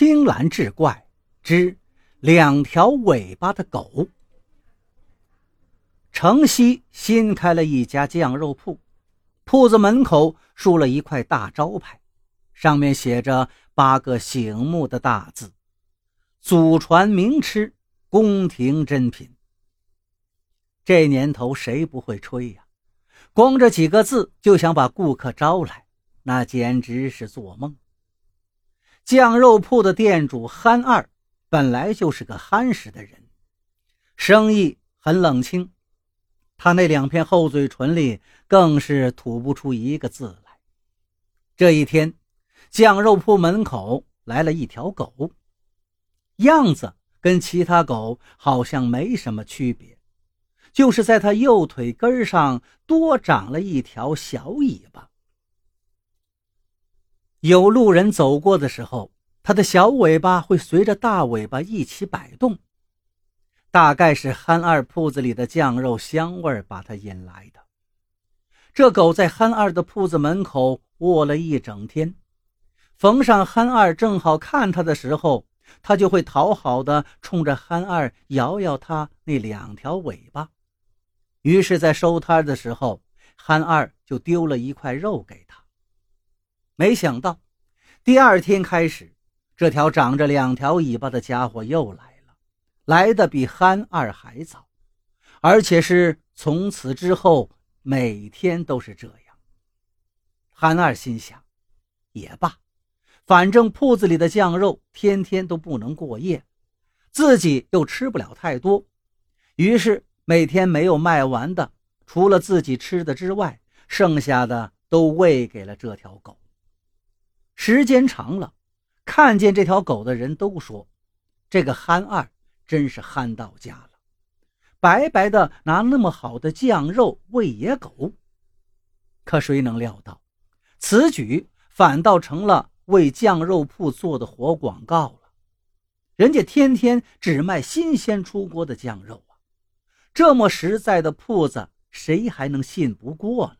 青蓝志怪之两条尾巴的狗。城西新开了一家酱肉铺，铺子门口竖了一块大招牌，上面写着八个醒目的大字：“祖传名吃，宫廷珍品。”这年头谁不会吹呀？光这几个字就想把顾客招来，那简直是做梦。酱肉铺的店主憨二本来就是个憨实的人，生意很冷清。他那两片厚嘴唇里更是吐不出一个字来。这一天，酱肉铺门口来了一条狗，样子跟其他狗好像没什么区别，就是在他右腿根上多长了一条小尾巴。有路人走过的时候，它的小尾巴会随着大尾巴一起摆动。大概是憨二铺子里的酱肉香味把它引来的。这狗在憨二的铺子门口卧了一整天，逢上憨二正好看它的时候，它就会讨好的冲着憨二摇摇它那两条尾巴。于是，在收摊的时候，憨二就丢了一块肉给他。没想到，第二天开始，这条长着两条尾巴的家伙又来了，来的比憨二还早，而且是从此之后每天都是这样。憨二心想，也罢，反正铺子里的酱肉天天都不能过夜，自己又吃不了太多，于是每天没有卖完的，除了自己吃的之外，剩下的都喂给了这条狗。时间长了，看见这条狗的人都说：“这个憨二真是憨到家了，白白的拿那么好的酱肉喂野狗。”可谁能料到，此举反倒成了为酱肉铺做的活广告了。人家天天只卖新鲜出锅的酱肉啊，这么实在的铺子，谁还能信不过呢？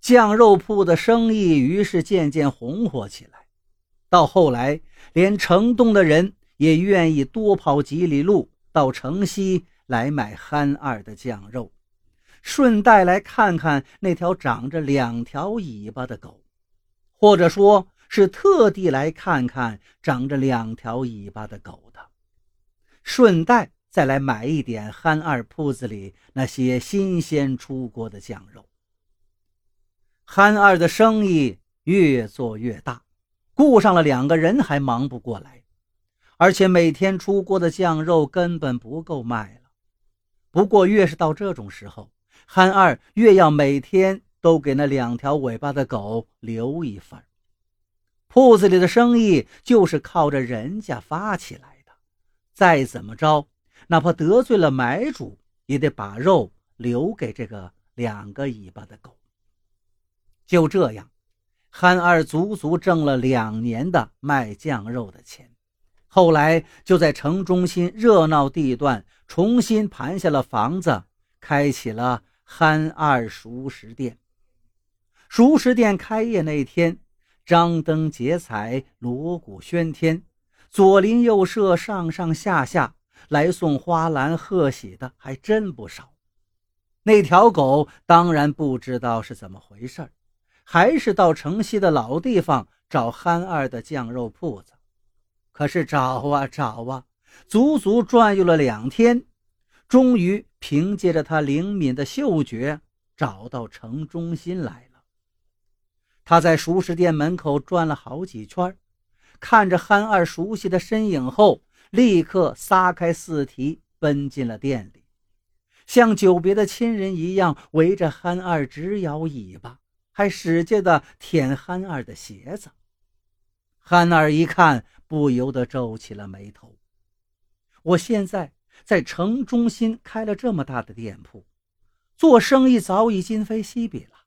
酱肉铺的生意于是渐渐红火起来，到后来，连城东的人也愿意多跑几里路到城西来买憨二的酱肉，顺带来看看那条长着两条尾巴的狗，或者说是特地来看看长着两条尾巴的狗的，顺带再来买一点憨二铺子里那些新鲜出锅的酱肉。憨二的生意越做越大，雇上了两个人还忙不过来，而且每天出锅的酱肉根本不够卖了。不过越是到这种时候，憨二越要每天都给那两条尾巴的狗留一份。铺子里的生意就是靠着人家发起来的，再怎么着，哪怕得罪了买主，也得把肉留给这个两个尾巴的狗。就这样，憨二足足挣了两年的卖酱肉的钱。后来就在城中心热闹地段重新盘下了房子，开启了憨二熟食店。熟食店开业那天，张灯结彩，锣鼓喧天，左邻右舍上上下下来送花篮贺喜的还真不少。那条狗当然不知道是怎么回事儿。还是到城西的老地方找憨二的酱肉铺子，可是找啊找啊，足足转悠了两天，终于凭借着他灵敏的嗅觉找到城中心来了。他在熟食店门口转了好几圈，看着憨二熟悉的身影后，立刻撒开四蹄奔进了店里，像久别的亲人一样围着憨二直摇尾巴。还使劲的舔憨二的鞋子，憨二一看，不由得皱起了眉头。我现在在城中心开了这么大的店铺，做生意早已今非昔比了，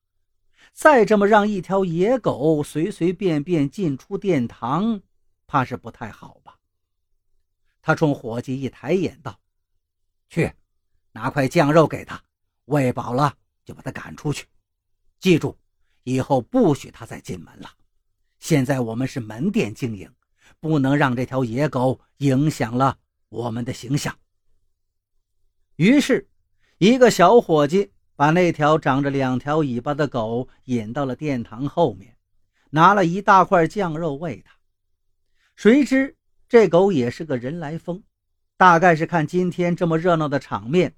再这么让一条野狗随随便便进出殿堂，怕是不太好吧？他冲伙计一抬眼道：“去，拿块酱肉给他，喂饱了就把他赶出去。记住。”以后不许他再进门了。现在我们是门店经营，不能让这条野狗影响了我们的形象。于是，一个小伙计把那条长着两条尾巴的狗引到了殿堂后面，拿了一大块酱肉喂它。谁知这狗也是个人来疯，大概是看今天这么热闹的场面，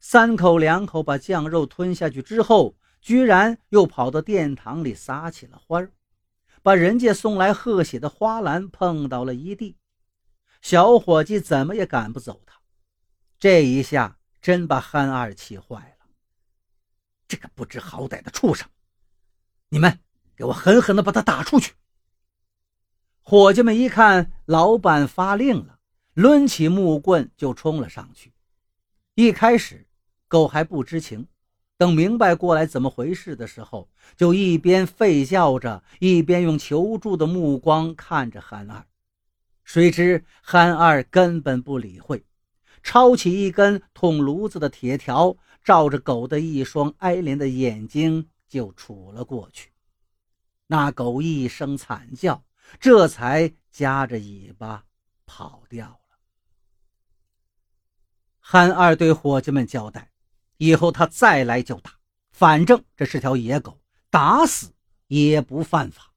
三口两口把酱肉吞下去之后，居然又跑到殿堂里撒起了欢儿，把人家送来贺喜的花篮碰倒了一地。小伙计怎么也赶不走他，这一下真把憨二气坏了。这个不知好歹的畜生，你们给我狠狠地把他打出去！伙计们一看老板发令了，抡起木棍就冲了上去。一开始，狗还不知情，等明白过来怎么回事的时候，就一边吠叫着，一边用求助的目光看着憨二。谁知憨二根本不理会，抄起一根捅炉子的铁条，照着狗的一双哀怜的眼睛就杵了过去。那狗一声惨叫。这才夹着尾巴跑掉了。憨二对伙计们交代：“以后他再来就打，反正这是条野狗，打死也不犯法。”